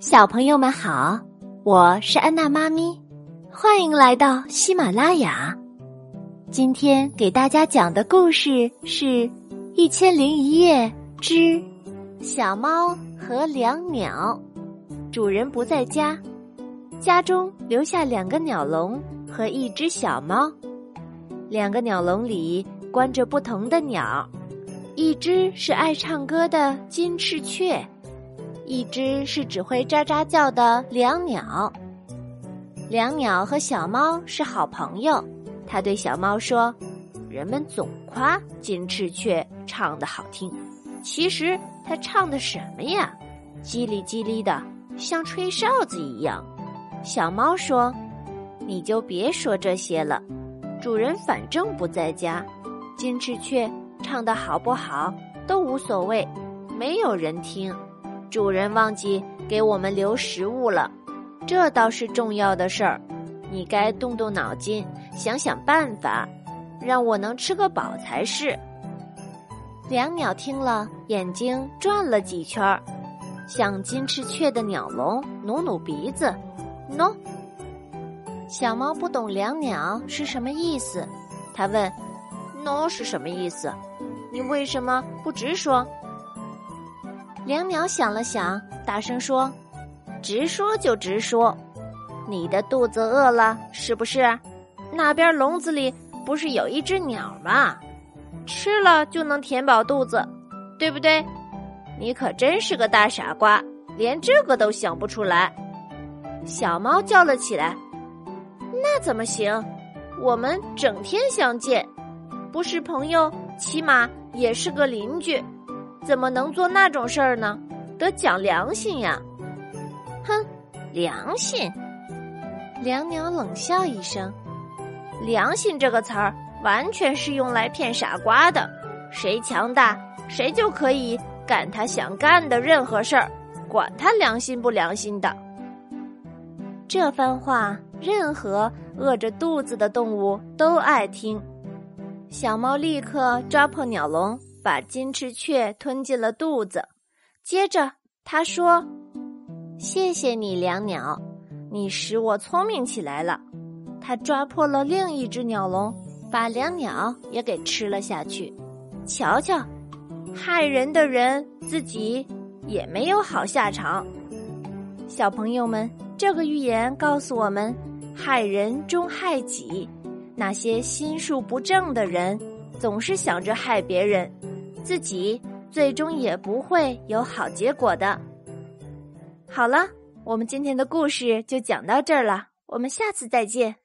小朋友们好，我是安娜妈咪，欢迎来到喜马拉雅。今天给大家讲的故事是《一千零一夜之小猫和两鸟》。主人不在家，家中留下两个鸟笼和一只小猫。两个鸟笼里关着不同的鸟，一只是爱唱歌的金翅雀。一只是只会喳喳叫的两鸟，两鸟和小猫是好朋友。他对小猫说：“人们总夸金翅雀唱的好听，其实它唱的什么呀？叽里叽里的，像吹哨子一样。”小猫说：“你就别说这些了，主人反正不在家，金翅雀唱的好不好都无所谓，没有人听。”主人忘记给我们留食物了，这倒是重要的事儿。你该动动脑筋，想想办法，让我能吃个饱才是。两鸟听了，眼睛转了几圈儿，向金翅雀的鸟笼努努鼻子。喏，小猫不懂两鸟是什么意思，它问：“喏是什么意思？你为什么不直说？”两鸟想了想，大声说：“直说就直说，你的肚子饿了是不是？那边笼子里不是有一只鸟吗？吃了就能填饱肚子，对不对？你可真是个大傻瓜，连这个都想不出来。”小猫叫了起来：“那怎么行？我们整天相见，不是朋友，起码也是个邻居。”怎么能做那种事儿呢？得讲良心呀！哼，良心！两鸟冷笑一声：“良心这个词儿完全是用来骗傻瓜的。谁强大，谁就可以干他想干的任何事儿，管他良心不良心的。”这番话，任何饿着肚子的动物都爱听。小猫立刻抓破鸟笼。把金翅雀吞进了肚子，接着他说：“谢谢你，两鸟，你使我聪明起来了。”他抓破了另一只鸟笼，把两鸟也给吃了下去。瞧瞧，害人的人自己也没有好下场。小朋友们，这个寓言告诉我们：害人终害己。那些心术不正的人，总是想着害别人。自己最终也不会有好结果的。好了，我们今天的故事就讲到这儿了，我们下次再见。